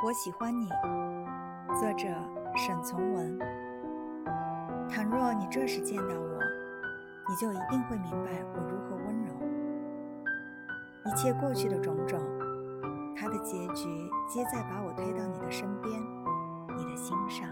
我喜欢你。作者：沈从文。倘若你这时见到我，你就一定会明白我如何温柔。一切过去的种种，它的结局皆在把我推到你的身边，你的心上。